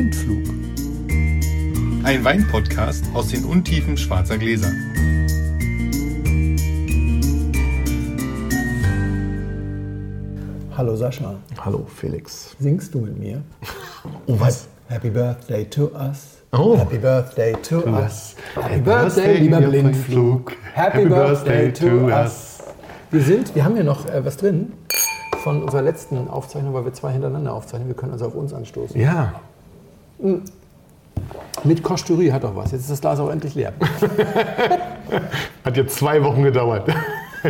Blindflug. Ein Weinpodcast aus den Untiefen schwarzer Gläser. Hallo Sascha, Hallo Felix. singst du mit mir? Oh, was? Happy Birthday to us. Oh. Happy Birthday to us. us. Happy Birthday, lieber Blindflug. Happy Birthday to us. Wir sind, wir haben hier noch äh, was drin von unserer letzten Aufzeichnung, weil wir zwei hintereinander aufzeichnen. Wir können also auf uns anstoßen. Ja, Mit Kosturie hat doch was. Jetzt ist das Glas auch endlich leer. hat jetzt zwei Wochen gedauert.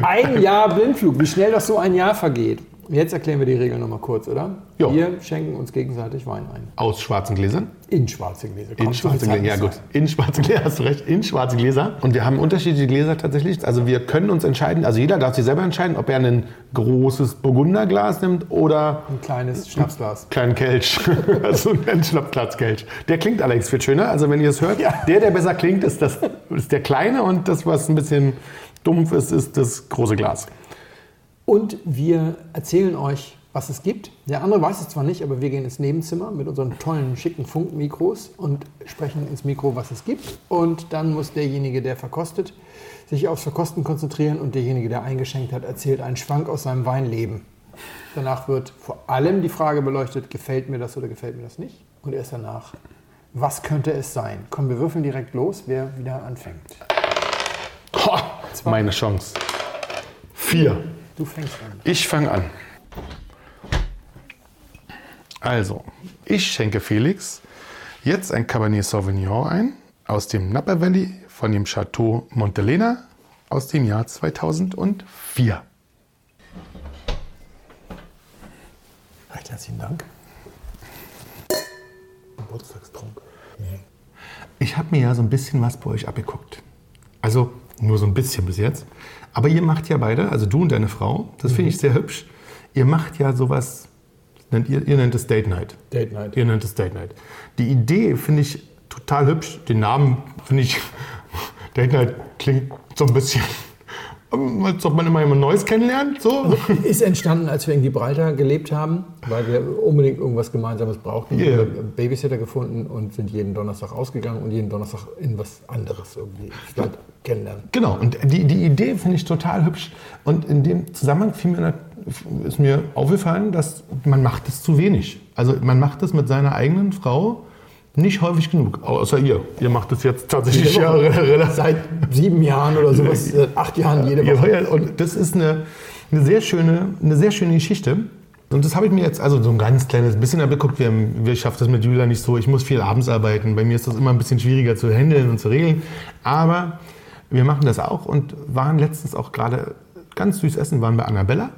Ein Jahr Blindflug. Wie schnell doch so ein Jahr vergeht. Jetzt erklären wir die Regeln nochmal kurz, oder? Ja. Wir schenken uns gegenseitig Wein ein. Aus schwarzen Gläsern? In schwarze Gläser. In Komm, schwarze so viel Gläser, ja gut. In schwarze Gläser, hast du recht. In schwarze Gläser. Und wir haben unterschiedliche Gläser tatsächlich. Also wir können uns entscheiden, also jeder darf sich selber entscheiden, ob er ein großes Burgunderglas nimmt oder Ein kleines Schnapsglas. kleinen Kelch. also ein Schnappglaskelch. Der klingt allerdings viel schöner. Also wenn ihr es hört, der, der besser klingt, ist, das, ist der kleine und das, was ein bisschen dumpf ist, ist das große Glas. Und wir erzählen euch, was es gibt. Der andere weiß es zwar nicht, aber wir gehen ins Nebenzimmer mit unseren tollen, schicken Funkmikros und sprechen ins Mikro, was es gibt. Und dann muss derjenige, der verkostet, sich aufs Verkosten konzentrieren und derjenige, der eingeschenkt hat, erzählt einen Schwank aus seinem Weinleben. Danach wird vor allem die Frage beleuchtet, gefällt mir das oder gefällt mir das nicht? Und erst danach, was könnte es sein? Komm, wir würfeln direkt los, wer wieder anfängt. Ho, meine Chance. Vier. Du fängst an. Ich fange an. Also, ich schenke Felix jetzt ein Cabernet Sauvignon ein aus dem Napa Valley von dem Chateau Montelena aus dem Jahr 2004. Recht herzlichen Dank. Geburtstagstrunk. Ich habe mir ja so ein bisschen was bei euch abgeguckt. Also nur so ein bisschen bis jetzt. Aber ihr macht ja beide, also du und deine Frau, das finde ich sehr hübsch. Ihr macht ja sowas, nennt ihr, ihr nennt es Date Night. Date Night. Ihr nennt es Date Night. Die Idee finde ich total hübsch. Den Namen finde ich, Date Night klingt so ein bisschen, als ob man immer jemand Neues kennenlernt. So. Ist entstanden, als wir in Gibraltar gelebt haben, weil wir unbedingt irgendwas Gemeinsames brauchten. Ja. Wir haben Babysitter gefunden und sind jeden Donnerstag ausgegangen und jeden Donnerstag in was anderes irgendwie statt kennenlernen. Genau, und die, die Idee finde ich total hübsch. Und in dem Zusammenhang fiel mir, ist mir aufgefallen, dass man macht es zu wenig. Also man macht es mit seiner eigenen Frau nicht häufig genug, außer ihr. Ihr macht es jetzt tatsächlich ja Seit sieben Jahren oder sowas, seit acht Jahren jede Woche. ja, und das ist eine, eine, sehr schöne, eine sehr schöne Geschichte. Und das habe ich mir jetzt also so ein ganz kleines bisschen abgeguckt. Wir, wir schaffen das mit Julia nicht so. Ich muss viel abends arbeiten. Bei mir ist das immer ein bisschen schwieriger zu handeln und zu regeln. Aber wir machen das auch und waren letztens auch gerade ganz süß essen, waren bei Annabella.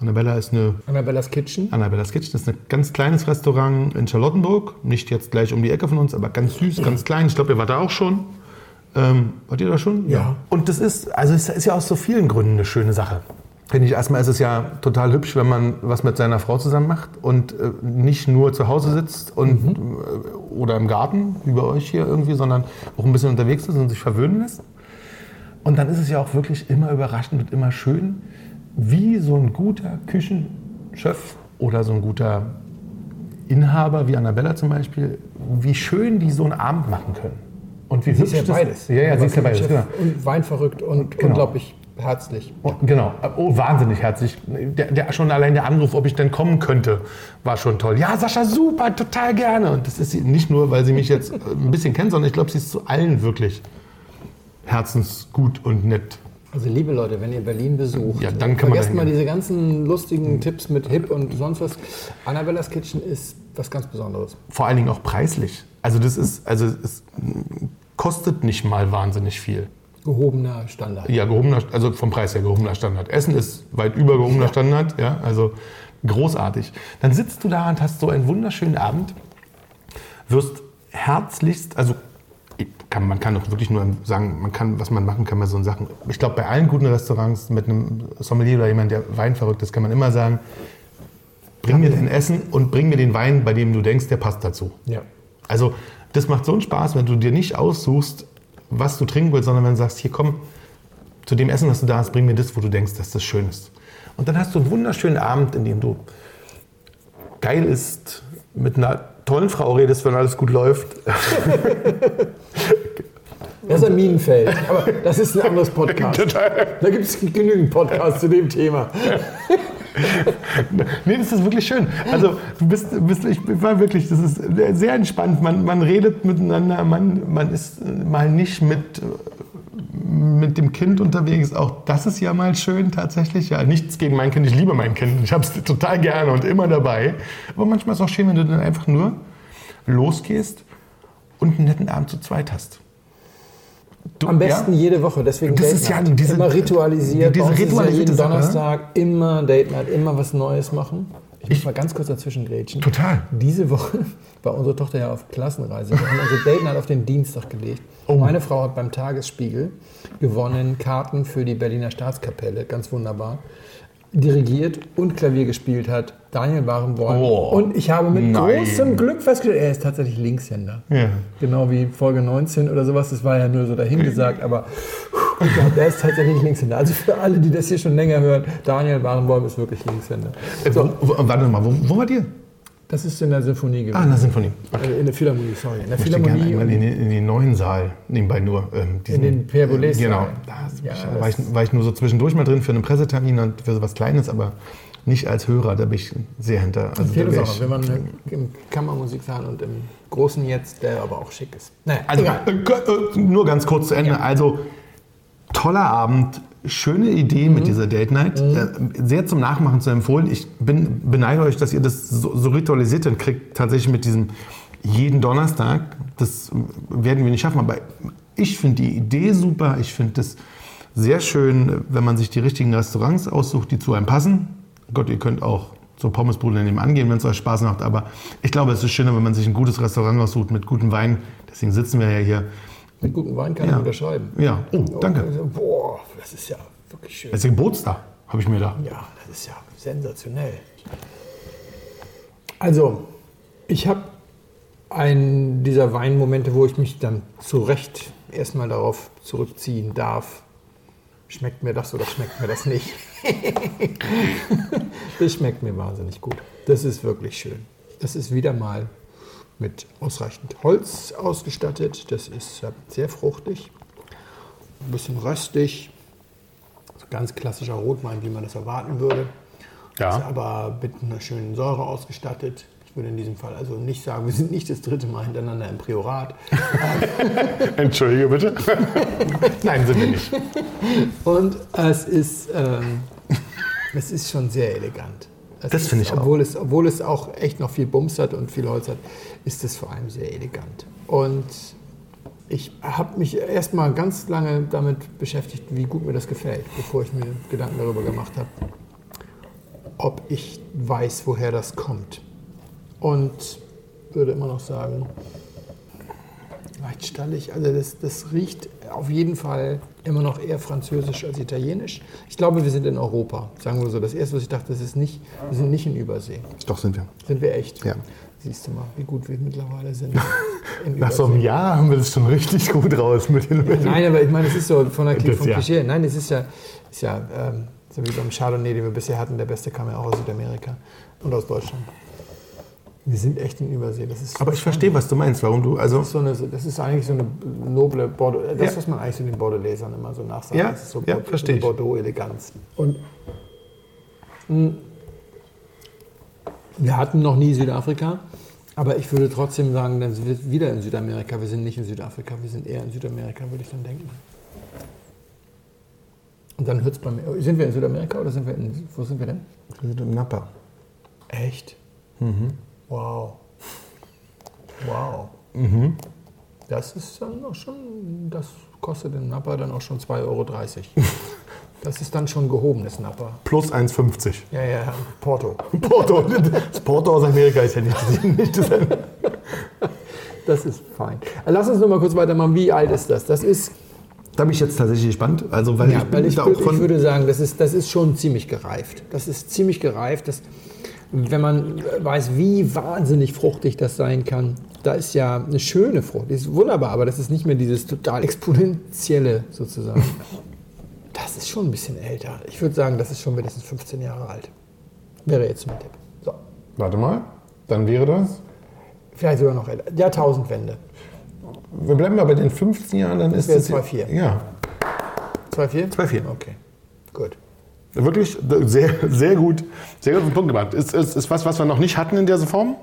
Annabella ist eine Annabellas Kitchen. Annabellas Kitchen ist ein ganz kleines Restaurant in Charlottenburg. Nicht jetzt gleich um die Ecke von uns, aber ganz süß, ganz klein. Ich glaube, ihr wart da auch schon. Ähm, wart ihr da schon? Ja. Und das ist, also es ist ja aus so vielen Gründen eine schöne Sache. Finde ich, erstmal ist es ja total hübsch, wenn man was mit seiner Frau zusammen macht und äh, nicht nur zu Hause sitzt und, äh, oder im Garten, wie bei euch hier irgendwie, sondern auch ein bisschen unterwegs ist und sich verwöhnen lässt. Und dann ist es ja auch wirklich immer überraschend und immer schön, wie so ein guter Küchenchef oder so ein guter Inhaber wie Annabella zum Beispiel, wie schön die so einen Abend machen können. Und wie Sie ist ja beides. Ja, ja, sie ist ja beides, genau. Und weinverrückt und Genau. unglaublich herzlich. Oh, genau. Oh, wahnsinnig herzlich. Der, der, schon allein der Anruf, ob ich denn kommen könnte, war schon toll. Ja, Sascha, super, total gerne. Und das ist sie nicht nur, weil sie mich jetzt äh, ein bisschen kennt, sondern ich glaube, sie ist zu allen wirklich herzensgut und nett. Also liebe Leute, wenn ihr Berlin besucht, Ja, dann kann man vergesst dahin mal diese ganzen lustigen Tipps mit Hip und sonst was. Annabellas Kitchen ist was ganz Besonderes. Vor allen Dingen auch preislich. Also das ist, also es kostet nicht mal wahnsinnig viel. Gehobener Standard. Ja, gehobener, also vom Preis her gehobener Standard. Essen ist weit über gehobener Standard, ja, also großartig. Dann sitzt du da und hast so einen wunderschönen Abend, wirst herzlichst, also kann, man kann doch wirklich nur sagen, man kann, was man machen kann bei so Sachen. Ich glaube, bei allen guten Restaurants mit einem Sommelier oder jemand, der weinverrückt ist, kann man immer sagen, bring mir dein Essen und bring mir den Wein, bei dem du denkst, der passt dazu. Ja. Also das macht so einen Spaß, wenn du dir nicht aussuchst, was du trinken willst, sondern wenn du sagst, hier komm, zu dem Essen, was du da hast, bring mir das, wo du denkst, dass das schön ist. Und dann hast du einen wunderschönen Abend, in dem du geil isst, mit einer tollen Frau redest, wenn alles gut läuft. Das ist ein Minenfeld, aber das ist ein anderes Podcast. Da gibt es genügend Podcasts zu dem Thema. nee, das ist wirklich schön. Also, du bist, bist, ich war wirklich, das ist sehr entspannt. Man, man redet miteinander, man, man ist mal nicht mit, mit dem Kind unterwegs. Auch das ist ja mal schön tatsächlich. Ja, nichts gegen mein Kind, ich liebe mein Kind. Ich habe es total gerne und immer dabei. Aber manchmal ist es auch schön, wenn du dann einfach nur losgehst und einen netten Abend zu zweit hast. Du, Am besten ja? jede Woche, deswegen Das Date ist ja Night. diese- immer ritualisiert. diese ja ritualisierte jeden Sache, ne? Donnerstag immer Date Night, immer was Neues machen. Ich muss mal ganz kurz dazwischen grätschen. Total. Diese Woche war unsere Tochter ja auf Klassenreise. Wir haben unsere Date Night auf den Dienstag gelegt. Oh. Meine Frau hat beim Tagesspiegel gewonnen Karten für die Berliner Staatskapelle, ganz wunderbar. Dirigiert und Klavier gespielt hat Daniel Barenboim. Oh. Und ich habe mit Nein. großem Glück festgestellt, er ist tatsächlich Linkshänder. Ja. Genau wie Folge 19 oder sowas. Das war ja nur so dahingesagt, aber ich glaube, der ist tatsächlich Linkshänder. Also für alle, die das hier schon länger hören, Daniel Barenboim ist wirklich Linkshänder. Äh, wo, wo, warte mal, wo, wo war dir? Das ist in der Sinfonie gewesen. Ah, in der Sinfonie. Äh, In der Philharmonie, sorry. In der Ich gerne in, den- in den neuen Saal, nebenbei nur. Ähm, diesen, in den Pierre Boulez. Genau. Da Ja, war, ich, war ich nur so zwischendurch mal drin für einen Pressetermin und für so was Kleines, aber nicht als Hörer, da bin ich sehr hinter. Also, wär Sachen, ich, wenn man im Kammermusiksaal und im Großen jetzt, der aber auch schick ist. Naja, also egal. äh, nur ganz kurz zu Ende. Also toller Abend, schöne Idee Mhm. mit dieser Date Night. Äh, Sehr zum Nachmachen zu empfehlen. Ich bin, beneide euch, dass ihr das so, so ritualisiert dann kriegt, tatsächlich mit diesem jeden Donnerstag. Das werden wir nicht schaffen, aber ich finde die Idee super. Ich finde das sehr schön, wenn man sich die richtigen Restaurants aussucht, die zu einem passen. Gott, ihr könnt auch zur Pommesbude nebenan gehen, wenn es euch Spaß macht. Aber ich glaube, es ist schöner, wenn man sich ein gutes Restaurant aussucht mit gutem Wein. Deswegen sitzen wir ja hier. Mit gutem Wein kann Ja. ich unterschreiben. Ja, oh, danke. Also, boah, das ist ja wirklich schön. Das ist Geburtstag, habe ich mir da. Ja, das ist ja sensationell. Also, ich habe einen dieser Weinmomente, wo ich mich dann zu Recht erstmal darauf zurückziehen darf. Schmeckt mir das oder schmeckt mir das nicht? das schmeckt mir wahnsinnig gut. Das ist wirklich schön. Das ist wieder mal mit ausreichend Holz ausgestattet. Das ist äh, sehr fruchtig, ein bisschen röstig. So ganz klassischer Rotwein, wie man das erwarten würde. Ja. Ist aber mit einer schönen Säure ausgestattet. Ich würde in diesem Fall also nicht sagen, wir sind nicht das dritte Mal hintereinander im Priorat. Entschuldige bitte. Nein, sind wir nicht. Und es ist, ähm, es ist schon sehr elegant. Es Das finde ich auch. obwohl Es, obwohl es auch echt noch viel Bums hat und viel Holz hat, ist es vor allem sehr elegant. Und ich habe mich erstmal ganz lange damit beschäftigt, wie gut mir das gefällt, bevor ich mir Gedanken darüber gemacht habe, ob ich weiß, woher das kommt. Und würde immer noch sagen, leicht stallig. Also das, das riecht auf jeden Fall immer noch eher französisch als italienisch. Ich glaube, wir sind in Europa, sagen wir so. Das Erste, was ich dachte, das ist nicht, wir sind nicht in Übersee. Doch, sind wir. Sind wir echt? Ja. Siehst du mal, wie gut wir mittlerweile sind. In Nach so einem Jahr haben wir das schon richtig gut raus mit den mit Nein, aber ich meine, es ist so von der Das vom ja. Klischee. Nein, es ist ja, ist ja ähm, so wie beim Chardonnay, den wir bisher hatten. Der beste kam ja auch aus Südamerika und aus Deutschland. Wir sind echt in Übersee. Das ist Aber ich verstehe, was du meinst, warum du, also, Das ist, so eine, das ist eigentlich so eine noble Bordeaux, das, Ja. was man eigentlich so den Bordelesern immer so nachsagt. Ja, das ist so ja, Bordeaux-. Bordeaux-Eleganz. Und mh, wir hatten noch nie Südafrika, aber ich würde trotzdem sagen, dann sind wir wieder in Südamerika. Wir sind nicht in Südafrika, wir sind eher in Südamerika, würde ich dann denken. Und dann hört es bei mir. Sind wir in Südamerika oder sind wir in. Wo sind wir denn? wir sind im Napa. Echt? Wow. Wow. Das ist dann auch schon, das kostet in Napa dann auch schon 2,30 Euro. Das ist dann schon gehobenes Napa. Plus 1,50. Ja, ja, Porto. Porto. Das Porto aus Amerika ist ja nicht, nicht das. Das ist fein. Lass uns noch mal kurz weitermachen. Wie alt ist das? Das ist, Da bin ich jetzt tatsächlich gespannt. Also, weil ja, ich, weil ich, da würd, auch von, ich würde sagen, das ist, das ist schon ziemlich gereift. Das ist ziemlich gereift. Das, wenn man weiß, wie wahnsinnig fruchtig das sein kann, da ist ja eine schöne Frucht. Die ist wunderbar, aber das ist nicht mehr dieses total exponentielle sozusagen. Das ist schon ein bisschen älter. Ich würde sagen, das ist schon mindestens 15 Jahre alt. Wäre jetzt mein Tipp. So. Warte mal, dann wäre das Vielleicht sogar noch älter. Jahrtausendwende. Wir bleiben mal bei den 15 Jahren, dann ist wäre es. 2,4. Ja, 2,4? 2,4. Okay, gut. Wirklich sehr, sehr gut, sehr gut auf den Punkt gemacht. Ist, ist, ist was, was wir noch nicht hatten in dieser Form,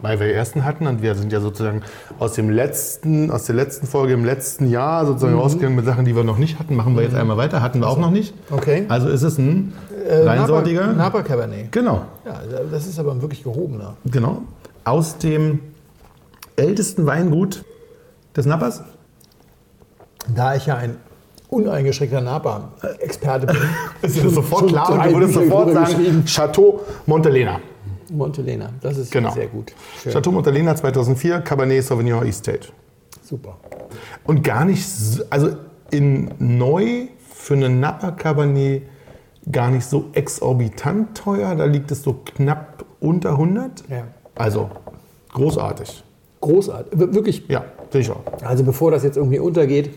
weil wir ersten hatten und wir sind ja sozusagen aus dem letzten, aus der letzten Folge im letzten Jahr sozusagen rausgegangen mit Sachen, die wir noch nicht hatten. Machen wir jetzt einmal weiter, hatten wir auch noch nicht. Okay. Also ist es ein Äh, reinsortiger. Napa, Napa Cabernet. Genau, Ja, das ist aber ein wirklich gehobener. genau. Aus dem ältesten Weingut des Nappers. Da ich ja ein uneingeschränkter Napa-Experte bin, Ist dir das sofort klar und du würdest sofort sagen. Chateau Montelena. Montelena, das ist Genau. sehr gut. Schön. Chateau Montelena 2004, Cabernet Sauvignon Estate. Super. Und gar nicht, so- also in neu für einen Napa Cabernet gar nicht so exorbitant teuer. Da liegt es so knapp unter 100. Ja. Also großartig. Großartig. Wir- Wirklich, Ja, auch. also bevor das jetzt irgendwie untergeht,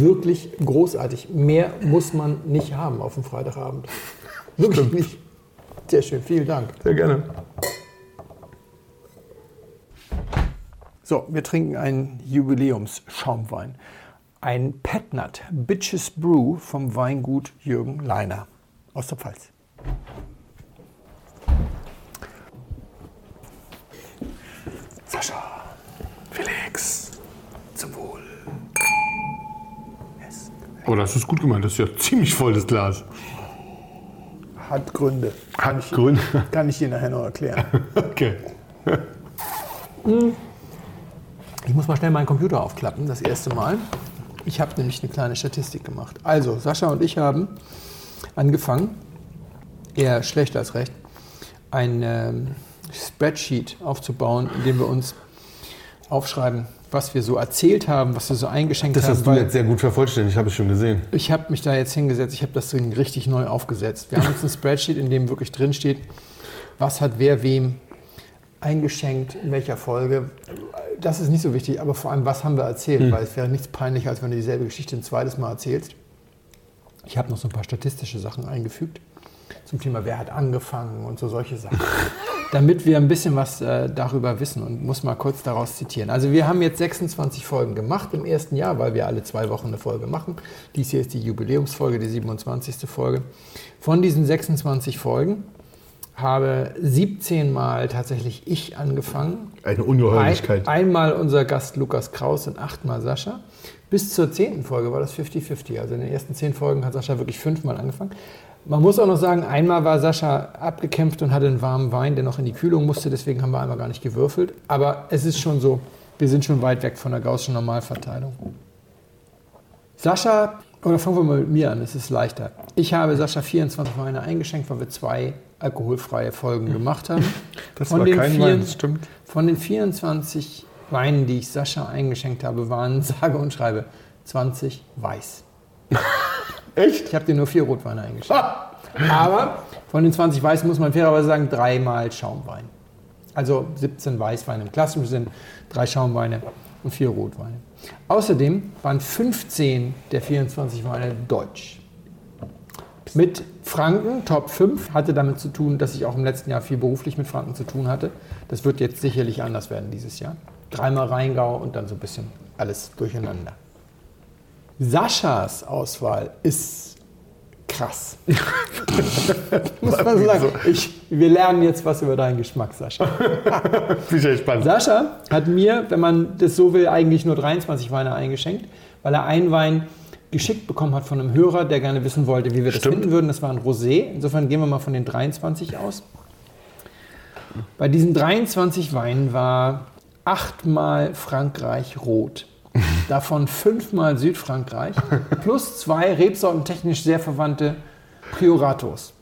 wirklich großartig. Mehr muss man nicht haben auf dem Freitagabend. Wirklich nicht. Sehr schön, vielen Dank. Sehr gerne. So, wir trinken einen Jubiläumsschaumwein. Ein Petnat Bitches Brew vom Weingut Jürgen Leiner aus der Pfalz. Sascha, Felix, zum Wohl. Es Oh, das ist gut gemeint. Das ist ja ziemlich voll, das Glas. hat Gründe. Hat Gründe. Kann ich dir nachher noch erklären. Okay. Ich muss mal schnell meinen Computer aufklappen, das erste Mal. Ich habe nämlich eine kleine Statistik gemacht. Also, Sascha und ich haben angefangen, eher schlecht als recht, ein ähm, Spreadsheet aufzubauen, in dem wir uns aufschreiben, was wir so erzählt haben, was wir so eingeschenkt Das haben. hast du jetzt sehr gut vervollständigt, habe ich schon gesehen. ich habe mich da jetzt hingesetzt, ich habe das Ding richtig neu aufgesetzt. Wir haben jetzt ein Spreadsheet, in dem wirklich drin steht, was hat wer wem eingeschenkt, in welcher Folge. Das ist nicht so wichtig, aber vor allem, was haben wir erzählt, weil es wäre nichts peinlicher, als wenn du dieselbe Geschichte ein zweites Mal erzählst. Ich habe noch so ein paar statistische Sachen eingefügt zum Thema, wer hat angefangen und so solche Sachen. Damit wir ein bisschen was äh, darüber wissen und muss mal kurz daraus zitieren. Also wir haben jetzt 26 Folgen gemacht im ersten Jahr, weil wir alle zwei Wochen eine Folge machen. Dies hier ist die Jubiläumsfolge, die 27. Folge. Von diesen 26 Folgen habe 17 Mal tatsächlich ich angefangen. Eine Ein, Ungeheuerlichkeit. einmal unser Gast Lukas Kraus und achtmal Sascha. Bis zur zehnten Folge war das 50-50. Also in den ersten zehn Folgen hat Sascha wirklich fünfmal angefangen. Man muss auch noch sagen, einmal war Sascha abgekämpft und hatte einen warmen Wein, der noch in die Kühlung musste. Deswegen haben wir einmal gar nicht gewürfelt. Aber es ist schon so, wir sind schon weit weg von der Gaußschen Normalverteilung. Sascha, oder fangen wir mal mit mir an, es ist leichter. Ich habe Sascha 24 Weine eingeschenkt, weil wir zwei alkoholfreie Folgen gemacht haben. Das Von war den kein vier- Wein, das stimmt. Von den 24 Weinen, die ich Sascha eingeschenkt habe, waren sage und schreibe 20 weiß. Echt? Ich habe dir nur vier Rotweine eingeschenkt. Aber von den 20 weiß muss man fairerweise sagen, dreimal Schaumwein. Also 17 Weißweine im klassischen Sinn, drei Schaumweine und vier Rotweine. Außerdem waren 15 der 24 Weine deutsch. Mit Franken, Top 5, hatte damit zu tun, dass ich auch im letzten Jahr viel beruflich mit Franken zu tun hatte. Das wird jetzt sicherlich anders werden dieses Jahr. Dreimal Rheingau und dann so ein bisschen alles durcheinander. Saschas Auswahl ist krass. Muss man so sagen. Ich, wir lernen jetzt was über deinen Geschmack, Sascha. Echt spannend. Sascha hat mir, wenn man das so will, eigentlich nur 23 Weine eingeschenkt, weil er einen Wein geschickt bekommen hat von einem Hörer, der gerne wissen wollte, wie wir das Stimmt. finden würden. Das war ein Rosé. Insofern gehen wir mal von den 23 aus. Bei diesen 23 Weinen war achtmal Frankreich rot. Davon fünfmal Südfrankreich plus zwei Rebsorten technisch sehr verwandte Prioratos.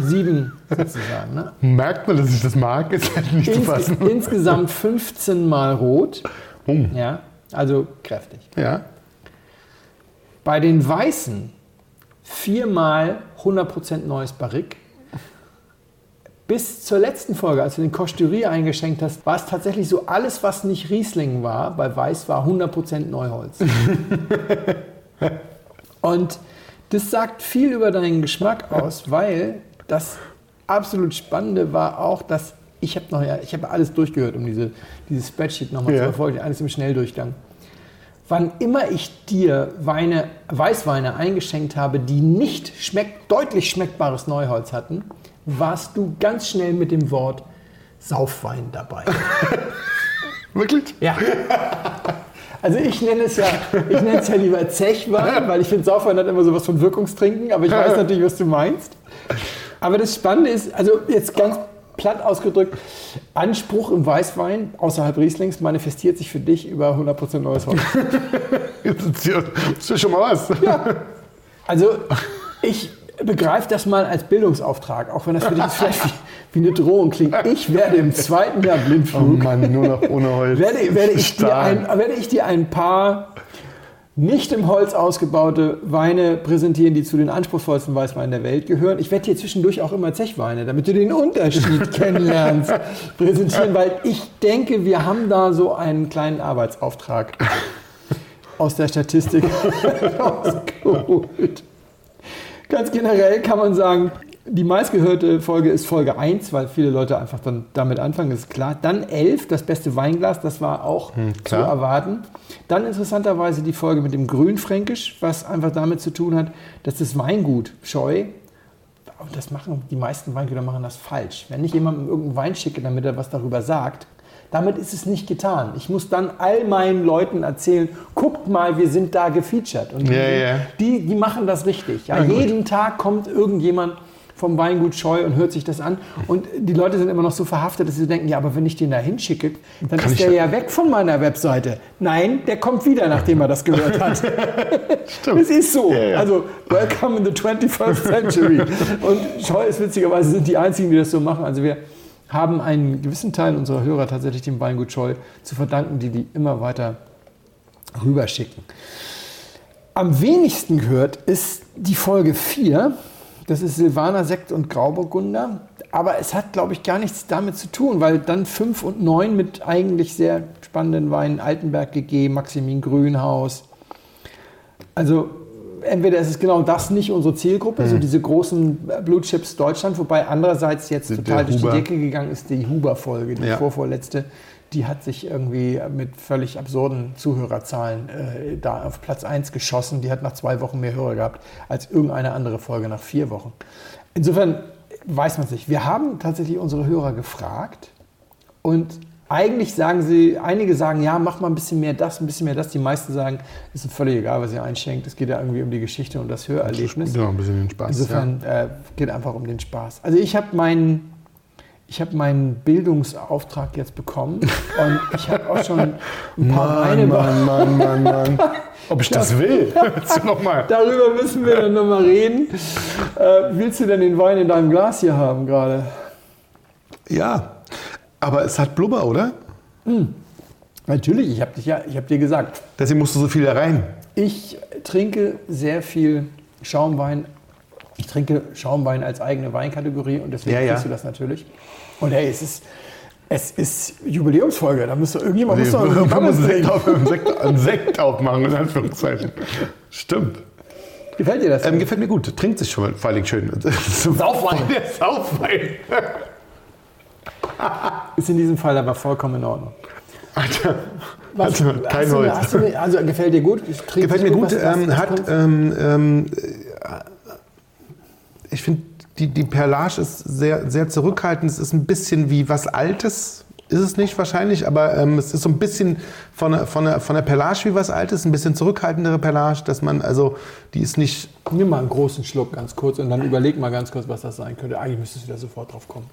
Sieben sozusagen. Ne? Merkt man, dass ich das mag? Ist halt nicht zu Ins, fassen. insgesamt 15 Mal rot. Hm. Ja, also kräftig. Ja. Bei den Weißen viermal 100% neues Barrique. Bis zur letzten Folge, als du den Costurie eingeschenkt hast, war es tatsächlich so, alles, was nicht Riesling war, bei Weiß war 100% Neuholz. Und das sagt viel über deinen Geschmack aus, weil das absolut Spannende war auch, dass Ich habe noch, ja, ich habe alles durchgehört, um diese, dieses Spreadsheet nochmal Ja. zu verfolgen, alles im Schnelldurchgang. Wann immer ich dir Weine, Weißweine eingeschenkt habe, die nicht schmeck, deutlich schmeckbares Neuholz hatten, warst du ganz schnell mit dem Wort Saufwein dabei. Wirklich? Ja. Also ich nenne es ja, ich nenne es ja lieber Zechwein, weil ich finde, Saufwein hat immer sowas von Wirkungstrinken, aber ich weiß natürlich, was du meinst. Aber das Spannende ist, also jetzt ganz platt ausgedrückt, Anspruch im Weißwein außerhalb Rieslings manifestiert sich für dich über 100% neues Holz. Das ist ja- schon mal was. Also ich begreife das mal als Bildungsauftrag, auch wenn das für dich vielleicht wie, eine Drohung klingt. Ich werde im zweiten Jahr Oh Blindflug Mann, nur noch ohne Holz. werde, werde, ich ein, werde ich dir ein paar nicht im Holz ausgebaute Weine präsentieren, die zu den anspruchsvollsten Weißweinen der Welt gehören. Ich werde dir zwischendurch auch immer Zechweine, damit du den Unterschied kennenlernst, präsentieren, weil ich denke, wir haben da so einen kleinen Arbeitsauftrag aus der Statistik rausgeholt. Ganz generell kann man sagen, die meistgehörte Folge ist Folge 1, weil viele Leute einfach dann damit anfangen, ist klar. Dann 11, das beste Weinglas, das war auch zu klar. erwarten. Dann interessanterweise die Folge mit dem Grünfränkisch, was einfach damit zu tun hat, dass das Weingut Scheu, und das machen die meisten Weingüter machen das falsch. Wenn ich jemandem irgendeinen Wein schicke, damit er was darüber sagt, damit ist es nicht getan. Ich muss dann all meinen Leuten erzählen, guckt mal, wir sind da gefeatured. Und Ja, die, ja. Die, die machen das richtig. Ja, jeden Tag kommt irgendjemand vom Weingut Scheu und hört sich das an. Und die Leute sind immer noch so verhaftet, dass sie denken, ja, aber wenn ich den da hinschicke, dann Kann ist der ja- ja weg von meiner Webseite. Nein, der kommt wieder, nachdem er das gehört hat. Stimmt. Es ist so. Ja, ja. Also, welcome in the 21st century. Und Scheu ist witzigerweise sind die einzigen, die das so machen. Also wir haben einen gewissen Teil unserer Hörer tatsächlich dem Weingut Scheu zu verdanken, die die immer weiter rüberschicken. Am wenigsten gehört ist die Folge 4. Das ist Silvaner Sekt und Grauburgunder. Aber es hat, glaube ich, gar nichts damit zu tun, weil dann 5 und 9 mit eigentlich sehr spannenden Weinen Altenberg GG, Maximin Grünhaus. Also entweder ist es genau das nicht unsere Zielgruppe, so diese großen Blue Chips Deutschland, wobei andererseits jetzt Der total durch die Huber. Decke gegangen ist die Huber-Folge, die Ja. vorvorletzte. Die hat sich irgendwie mit völlig absurden Zuhörerzahlen äh, da auf Platz 1 geschossen. Die hat nach zwei Wochen mehr Hörer gehabt als irgendeine andere Folge nach vier Wochen. Insofern weiß man es nicht. Wir haben tatsächlich unsere Hörer gefragt und eigentlich sagen sie, einige sagen, ja, mach mal ein bisschen mehr das, ein bisschen mehr das. Die meisten sagen, ist uns völlig egal, was ihr einschenkt. Es geht ja irgendwie um die Geschichte und das Hörerlebnis. Ja, ein bisschen den Spaß. Insofern äh, geht einfach um den Spaß. Also ich habe meinen ich habe meinen Bildungsauftrag jetzt bekommen und ich habe auch schon ein paar Mann, Mann, Mann, Mann, Mann. Ob ich das will? Nochmal. Darüber müssen wir dann nochmal reden. Äh, willst du denn den Wein in deinem Glas hier haben gerade? Ja, aber es hat Blubber, oder? Natürlich, ich habe ja, ich hab dir gesagt, Deswegen musst du so viel da rein. ich trinke sehr viel Schaumwein. Ich trinke Schaumwein als eigene Weinkategorie und deswegen Ja, ja. kriegst du das natürlich. Und hey, es ist, es ist Jubiläumsfolge, da müsste irgendjemand muss doch Man muss einen Sekt, auf, einen, Sekt, einen Sekt aufmachen, in Anführungszeichen. Stimmt. Gefällt dir das? Ähm, gefällt mir gut. Trinkt sich schon vor allem schön. Saufwein. Der Saufwein. ist in diesem Fall aber vollkommen in Ordnung. Alter, Was, Alter, kein du, Holz. du, also gefällt dir gut? Gefällt mir gut. Was- was- ähm, was hat, ähm, ähm, äh, ich finde, die, die Perlage ist sehr, sehr zurückhaltend. Es ist ein bisschen wie was Altes. Ist es nicht wahrscheinlich, aber ähm, es ist so ein bisschen von der, von, der, von der Perlage wie was Altes, ein bisschen zurückhaltendere Perlage, dass man, also, die ist nicht, Nimm mal einen großen Schluck ganz kurz und dann überleg mal ganz kurz, was das sein könnte. Eigentlich müsstest du da sofort drauf kommen.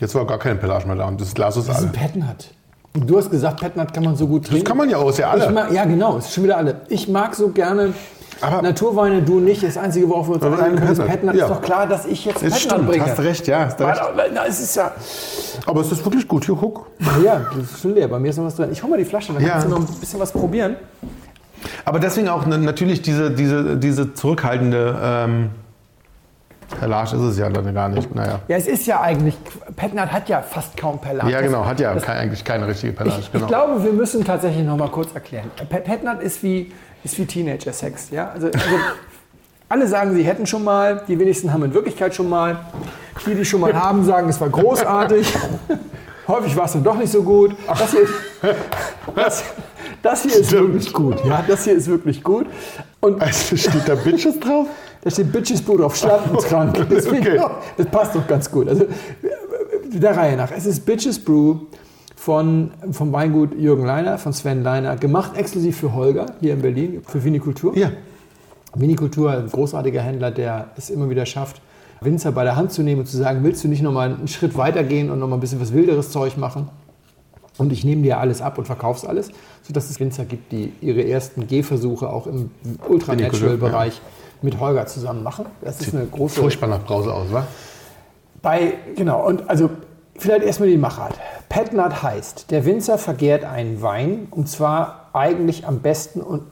Jetzt war gar keine Perlage mehr da und das Glas ist Das ist ein Petnat. Du hast gesagt, Petnat kann man so gut trinken. Das kann man ja aus, ja alle. Mag, ja, genau, ist schon wieder alle. Ich mag so gerne Aber- Naturweine, du nicht. Das Einzige, worauf wir uns einigen können, ist Petnat. Ja. Ist doch klar, dass ich jetzt Das Petnat stimmt, bringe. hast recht, ja, hast recht. Aber, na, es ist ja... Aber es ist wirklich gut. Hier, guck. Ja, das ist schon leer. Bei mir ist noch was drin. Ich hole mal die Flasche, dann Ja. kannst du noch ein bisschen was probieren. Aber deswegen auch natürlich diese, diese, diese zurückhaltende ähm, Perlage ist es ja dann gar nicht. Naja. Ja, es ist ja eigentlich... Petnat hat ja fast kaum Perlage. Ja, genau, hat ja kein, eigentlich keine richtige Perlage. Ich, genau. ich glaube, wir müssen tatsächlich noch mal kurz erklären. Pe- Petnat ist wie, ist wie Teenager-Sex. Ja? Also, also Alle sagen, sie hätten schon mal, die wenigsten haben in Wirklichkeit schon mal. Die, die schon mal haben, sagen, es war großartig. Häufig war es dann doch nicht so gut. Das hier, das, das hier ist wirklich gut. Ja, das hier ist wirklich gut. Und Also steht da Bitches drauf? Da steht Bitches Boot auf finde ich Okay. das passt doch ganz gut. Also der Reihe nach. Es ist Bitches Brew von, vom Weingut Jürgen Leiner, von Sven Leiner, gemacht exklusiv für Holger hier in Berlin, für Vinikultur. Ja. Vinikultur, ein großartiger Händler, der es immer wieder schafft, Winzer bei der Hand zu nehmen und zu sagen, willst du nicht nochmal einen Schritt weiter gehen und nochmal ein bisschen was wilderes Zeug machen? Und ich nehme dir alles ab und verkauf's alles, sodass es Winzer gibt, die ihre ersten Gehversuche auch im Ultra-Natural-Bereich mit Holger zusammen machen. Das ist eine große Furchtbar nach Brause aus, wa? bei, genau, und also vielleicht erstmal die Machart. Petnat heißt, der Winzer vergärt einen Wein und zwar eigentlich am besten und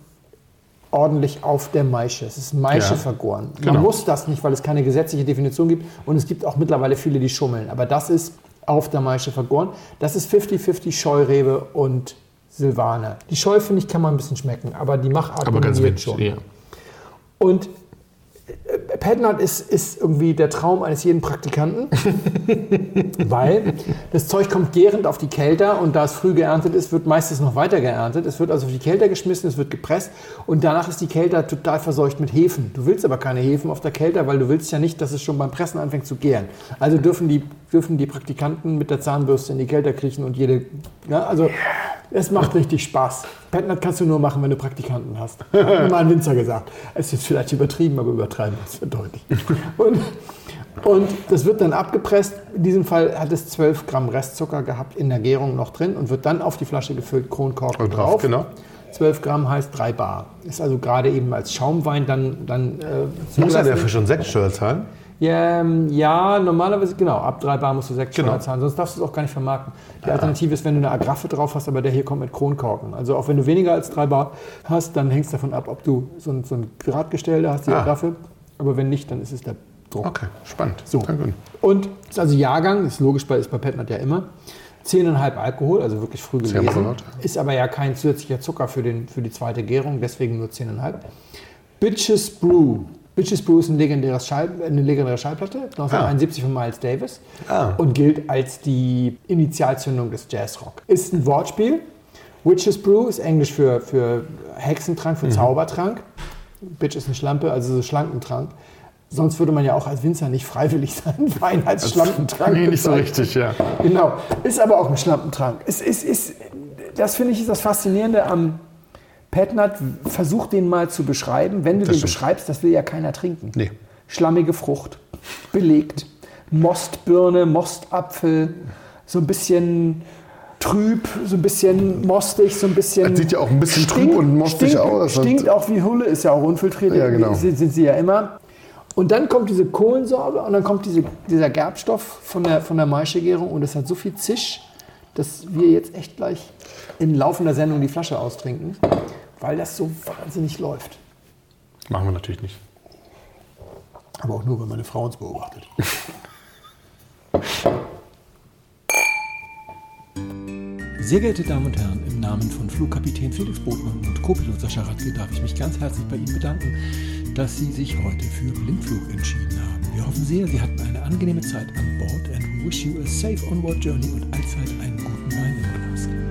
ordentlich auf der Maische. Es ist Maische Ja, vergoren. genau. Man muss das nicht, weil es keine gesetzliche Definition gibt und es gibt auch mittlerweile viele, die schummeln. Aber das ist auf der Maische vergoren. Das ist 50-50 Scheurebe und Silvaner. Die Scheu, finde ich, kann man ein bisschen schmecken, aber die Machart Aber ganz wenig. schon. Ja. Und Padnut ist, ist irgendwie der Traum eines jeden Praktikanten, weil das Zeug kommt gärend auf die Kelter und da es früh geerntet ist, wird meistens noch weiter geerntet. Es wird also auf die Kelter geschmissen, es wird gepresst und danach ist die Kelter total verseucht mit Hefen. Du willst aber keine Hefen auf der Kelter, weil du willst ja nicht, dass es schon beim Pressen anfängt zu gären. Also dürfen die, dürfen die Praktikanten mit der Zahnbürste in die Kelter kriechen und jede... Ja, also es macht richtig Spaß. Petnat kannst du nur machen, wenn du Praktikanten hast. Hat mir mal ein Winzer gesagt. Es ist jetzt vielleicht übertrieben, aber übertreiben es für deutlich. Und, und das wird dann abgepresst. In diesem Fall hat es 12 Gramm Restzucker gehabt in der Gärung noch drin und wird dann auf die Flasche gefüllt, Kronkorken Und drauf, genau. 12 Gramm heißt 3 Bar. Ist also gerade eben als Schaumwein dann, dann äh, Muss er der Fisch und Sektsteuer zahlen? Ja, ähm, ja, normalerweise, genau, ab drei Bar musst du sechs Genau. Steuer zahlen, sonst darfst du es auch gar nicht vermarkten. Die Alternative ist, wenn du eine Agraffe drauf hast, aber der hier kommt mit Kronkorken. Also auch wenn du weniger als drei Bar hast, dann hängt es davon ab, ob du so ein, so ein Gradgestell da hast, die Ah. Agraffe. Aber wenn nicht, dann ist es der Druck. Okay, spannend. So. Danke. Und ist also Jahrgang, ist logisch, bei, ist bei Petnat ja immer. 10,5 Alkohol, also wirklich früh gelesen. Ist aber ja kein zusätzlicher Zucker für, den, für die zweite Gärung, deswegen nur 10,5. Bitches Brew. Bitches Brew ist ein legendäres Schall, eine legendäre Schallplatte, 1971 von Miles Davis Ah. und gilt als die Initialzündung des Jazzrock. Ist ein Wortspiel. Witches Brew ist Englisch für, für Hexentrank, Mhm. für Zaubertrank. Bitch ist eine Schlampe, also so Schlankentrank. Sonst würde man ja auch als Winzer nicht freiwillig seinen Wein als Schlampentrank Nee, nicht so richtig, ja. Genau, ist aber auch ein Schlampentrank. Es ist, ist, das finde ich ist das Faszinierende am Petnat. Versuch den mal zu beschreiben. Wenn du Das den stimmt. beschreibst, das will ja keiner trinken. Nee. Schlammige Frucht, belegt, Mostbirne, Mostapfel, so ein bisschen trüb, so ein bisschen mostig, so ein bisschen. Das sieht ja auch ein bisschen trüb und mostig stinkt, aus. Stinkt auch wie Hulle, ist ja auch unfiltriert. Ja, genau. Sind, sind sie ja immer. Und dann kommt diese Kohlensäure und dann kommt diese, dieser Gerbstoff von der, von der Maischegärung und es hat so viel Zisch, dass wir jetzt echt gleich in laufender Sendung die Flasche austrinken, weil das so wahnsinnig läuft. Machen wir natürlich nicht. Aber auch nur, wenn meine Frau uns beobachtet. Sehr geehrte Damen und Herren, im Namen von Flugkapitän Felix Botmann und Co-Pilot Sascha Radke darf ich mich ganz herzlich bei Ihnen bedanken, dass Sie sich heute für Blindflug entschieden haben. Wir hoffen sehr, Sie hatten eine angenehme Zeit an Bord and wish you a safe onward journey und allzeit einen guten Wein in